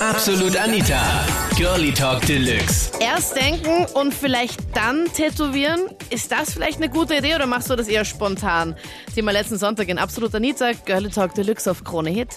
Absolut Anita. Girlie Talk Deluxe. Erst denken und vielleicht dann tätowieren. Ist das vielleicht eine gute Idee oder machst du das eher spontan? Thema letzten Sonntag in Absolut Anita, Girlie Talk Deluxe auf Krone Hit.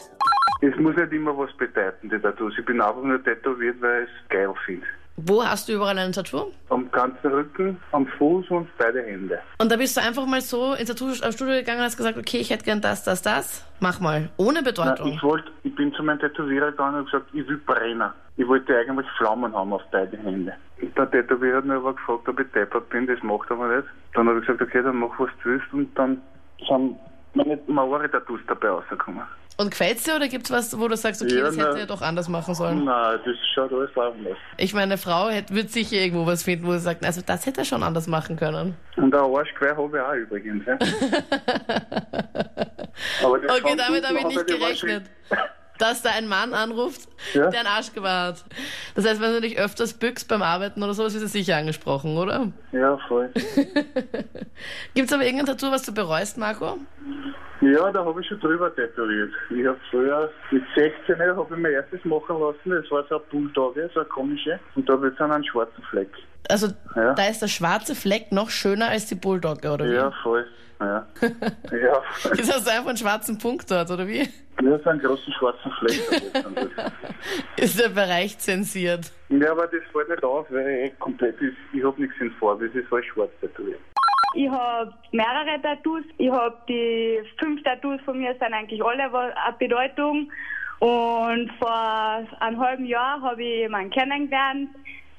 Es muss nicht immer was bedeuten, die Tattoos. Ich bin einfach nur tätowiert, weil ich es geil finde. Wo hast du überall ein Tattoo? Am ganzen Rücken, am Fuß und beide Hände. Und da bist du einfach mal so ins Tattoo-Studio gegangen und hast gesagt, okay, ich hätte gern das, das, das. Mach mal. Ohne Nein, Bedeutung. ich, wollte, ich bin zu meinem Tätowierer gegangen und gesagt, ich will brennen. Ich wollte eigentlich Flammen haben auf beide Hände. Der Tätowierer hat mir aber gefragt, ob ich deppert bin, das macht er aber nicht. Dann habe ich gesagt, okay, dann mach was du willst und dann sind meine Maori-Tattoos dabei rausgekommen. Und gefällt's dir oder gibt's was, wo du sagst, okay, Ja, das hätte er doch anders machen sollen? Nein, das schaut alles harmlos. Ich meine, eine Frau hätte, wird sicher irgendwo was finden, wo sie sagt, also das hätte er schon anders machen können. Und ein Arschgeweih habe ich auch übrigens. Ja. Okay, damit habe ich nicht er gerechnet. Dass da ein Mann anruft, Ja. der einen Arsch gewahrt. Das heißt, wenn du dich öfters bückst beim Arbeiten oder sowas, ist es sicher angesprochen, oder? Ja, voll. Gibt's aber irgendein Tattoo, was du bereust, Marco? Ja, da habe ich schon drüber tätowiert. Ich habe früher mit 16 habe ich mein erstes machen lassen. Das war so ein Bulldogge, so eine komische. Und da wird dann einen schwarzen Fleck. Also, Ja. da ist der schwarze Fleck noch schöner als die Bulldogge, oder wie? Ja, voll. Ja. ja. Jetzt hast du einfach einen schwarzen Punkt dort, oder wie? Ja, so einen großen schwarzen Fleck. durch. Ist der Bereich zensiert? Ja, aber das fällt nicht auf, weil ich komplett ist. Ich habe nichts in Farbe, es ist alles schwarz tätowiert. Ich habe mehrere Tattoos. Ich habe die fünf Tattoos von mir sind eigentlich alle eine Bedeutung. Und vor einem halben Jahr habe ich jemanden kennengelernt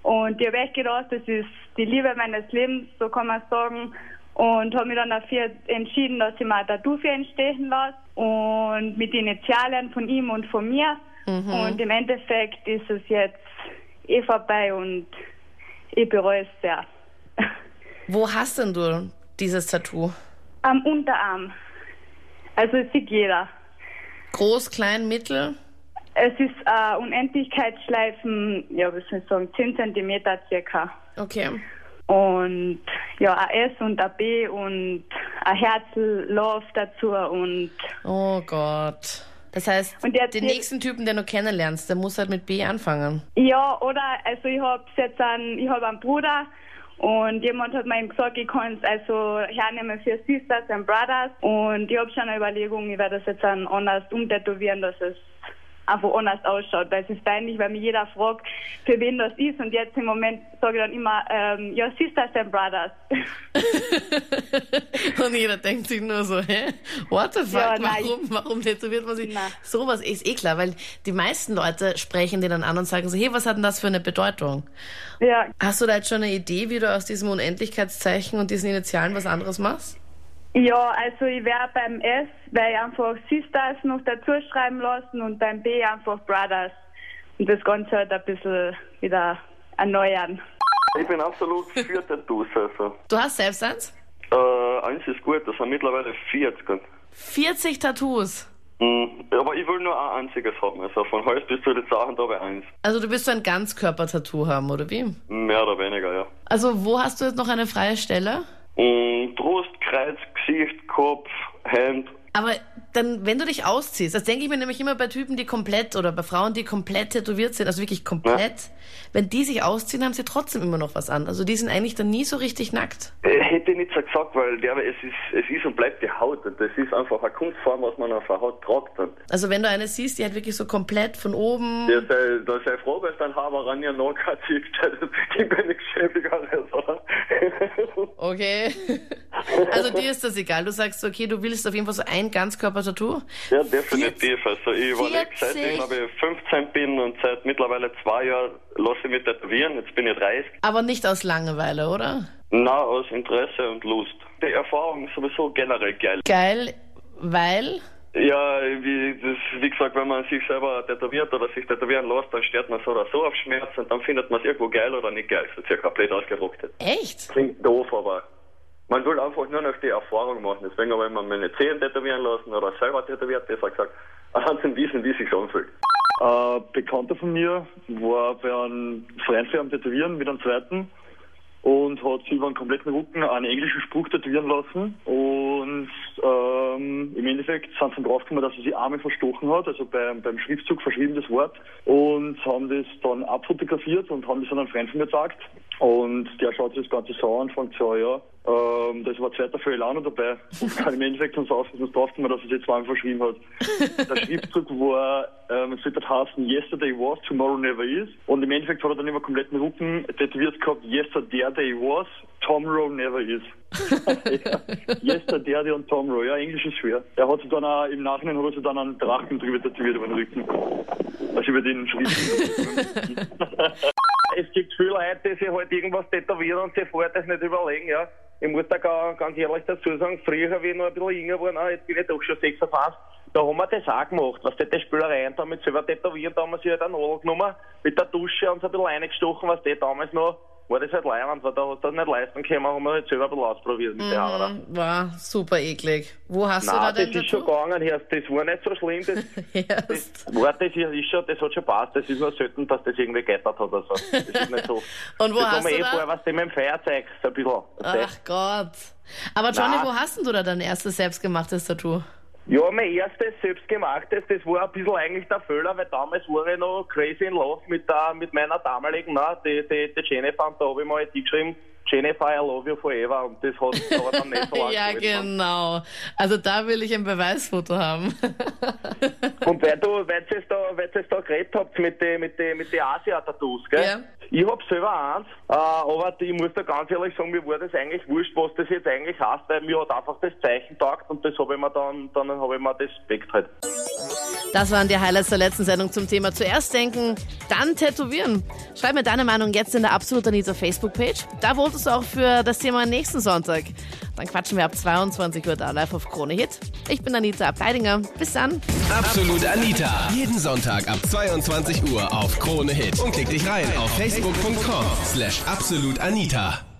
und ich habe echt gedacht, das ist die Liebe meines Lebens, so kann man sagen. Und habe mich dann dafür entschieden, dass ich mir ein Tattoo für ihn stechen lasse und mit Initialen von ihm und von mir. Und im Endeffekt ist es jetzt eh vorbei und ich bereue es sehr. Wo hast denn du dieses Tattoo? Am Unterarm. Also es sieht jeder. Groß, klein, mittel? Es ist äh, Unendlichkeitsschleifen, ja, was soll ich sagen, 10 Zentimeter circa. Okay. Und ja, ein S und ein B und ein Herzl, Love dazu und Oh Gott. Das heißt, jetzt den hier- nächsten Typen, den du kennenlernst, der muss halt mit B anfangen. ja, oder also ich habe jetzt einen, ich habe einen Bruder und jemand hat mir gesagt, ich kann es also hernehmen für Sisters and Brothers. Und ich habe schon eine Überlegung, ich werde das jetzt dann anders umtätowieren, dass es einfach anders ausschaut, weil es ist peinlich, weil mich jeder fragt, für wen das ist. Und jetzt im Moment sage ich dann immer, ähm, ja, Sisters and Brothers. Und jeder denkt sich nur so, hä? What the fuck? Ja, nein. warum, warum tätowiert man sich? Na. Sowas ist eh klar, weil die meisten Leute sprechen den dann an und sagen so, hey, was hat denn das für eine Bedeutung? ja, Hast du da jetzt schon eine Idee, wie du aus diesem Unendlichkeitszeichen und diesen Initialen was anderes machst? Ja, also ich werde beim S, weil ich einfach Sisters noch dazu schreiben lassen und beim B einfach Brothers. Und das Ganze halt ein bisschen wieder erneuern. Ich bin absolut für Tattoos. Also. Du hast selbst eins? Äh, eins ist gut, das sind mittlerweile 40. 40 Tattoos. Mhm. Aber ich will nur ein einziges haben. Also von Hals bis zu den Sachen da bei eins. Also du willst so ein Ganzkörper-Tattoo haben, oder wie? Mehr oder weniger, ja. Also wo hast du jetzt noch eine freie Stelle? Mhm. Brust, Kreuz, Gesicht, Kopf, Hand. Aber dann, wenn du dich ausziehst, das denke ich mir nämlich immer bei Typen, die komplett oder bei Frauen, die komplett tätowiert sind, also wirklich komplett, wenn die sich ausziehen, haben sie trotzdem immer noch was an. Also die sind eigentlich dann nie so richtig nackt. Äh, hätte ich nicht so gesagt, weil der, es, ist, es ist und bleibt die Haut. Und das ist einfach eine Kunstform, was man auf der Haut tragt. Und Also wenn du eine siehst, die halt wirklich so komplett von oben. der sei, da sei froh, dass dein Haber ran ja noch kein Ziel gibt mir nichts Schäbigeres, oder? Okay. Also dir ist das egal. Du sagst, okay, du willst auf jeden Fall so ein Ganzkörper-Tattoo. Ja, definitiv. Also ich überlege, seit 40? ich glaube ich 15 bin und seit mittlerweile zwei Jahren lasse ich mich tätowieren. Jetzt bin ich 30. Aber nicht aus Langeweile, oder? Na, aus Interesse und Lust. Die Erfahrung ist sowieso generell geil. Geil, weil. Ja, wie, das, wie gesagt, wenn man sich selber tätowiert oder sich tätowieren lässt, dann steht man so oder so auf Schmerz und dann findet man es irgendwo geil oder nicht geil. So circa blöd ausgedruckt. Echt? Klingt doof, aber man will einfach nur noch die Erfahrung machen. Deswegen habe ich mir meine Zehen tätowieren lassen oder selber tätowiert, besser gesagt, anhand zu wissen, wie es sich anfühlt. Ein Bekannter von mir war bei einem Freund für am Tätowieren mit einem zweiten und hat sich über den kompletten Rücken einen englischen Spruch tätowieren lassen und ähm, im Endeffekt sind sie draufgekommen, dass er sich einmal verstochen hat, also beim, beim Schriftzug verschrieben das Wort und haben das dann abfotografiert und haben das an einen Freund von mir gezeigt. Und der schaut sich das Ganze so an und fängt so, ja, ähm, da ist aber ein zweiter auch noch dabei. Und kann im Endeffekt uns auswiesen, draufgekommen, dass er es jetzt zweimal verschrieben hat. Der Schriftzug war, ähm, es wird das heißen, yesterday was, tomorrow never is. Und im Endeffekt hat er dann immer kompletten Rücken tätowiert gehabt, yesterday was, tomorrow never is. ja. Yesterday und tomorrow, ja, Englisch ist schwer. Er hat sich dann auch, im Nachhinein hat er sich dann einen Drachen drüber tätowiert über den Rücken. Also über den Schriftzug. es gibt viele Leute, die sich halt irgendwas tätowieren und sich vorher das nicht überlegen, ja. Ich muss da ga- ganz ehrlich dazu sagen, früher, wie ich noch ein bisschen jünger war, na, jetzt bin ich doch schon 56, da haben wir das auch gemacht, was die Spielereien da mit selber tätowieren, da haben wir sich halt eine Nadel genommen, mit der Dusche und so ein bisschen reingestochen, was die damals noch, war das halt leibend, weil da hast du das nicht leisten können, haben wir halt selber ein bisschen ausprobiert mit der Haare. War super eklig. Wo hast du da Nein, das ist schon gegangen, Herr. Das war nicht so schlimm. Das, Erst. das, war, das ist schon, das hat schon passt. Das ist nur selten, dass das irgendwie geändert hat oder so. Das ist nicht so. Und wo das hast du eh da? vorher, was dem im Feierzeug, so ein bisschen. Ach Gott. Aber Johnny, Na. wo hast denn du da dein erstes selbstgemachtes Tattoo? Ja, mein erstes selbstgemachtes, das war ein bisschen eigentlich der Fehler, weil damals war ich noch crazy in love mit, der, mit meiner damaligen, na, die, die, die Jennifer, und da habe ich mal die geschrieben, Jennifer, I love you forever, und das hat aber dann nicht so lange ja, gehalten. genau. Also da will ich ein Beweisfoto haben. Und weil du, weil ihr es da, weil ihr es da geredet habt mit den mit den mit den Asia-Tattoos, gell? Ja. Ich hab selber eins, äh, aber ich muss da ganz ehrlich sagen, mir war das eigentlich wurscht, was das jetzt eigentlich heißt, weil mir hat einfach das Zeichen taugt und das habe ich mir dann, dann habe ich mir das Respekt halt. Das waren die Highlights der letzten Sendung zum Thema Zuerst denken, dann tätowieren. Schreib mir deine Meinung jetzt in der Absolut Anita Facebook-Page. Da votest du auch für das Thema nächsten Sonntag. Dann quatschen wir ab 22 Uhr da live auf Krone Hit. Ich bin Anita Abteidinger. Bis dann. Absolut Anita. Jeden Sonntag ab 22 Uhr auf Krone Hit. Und klick dich rein auf facebook.com slash absolutanita.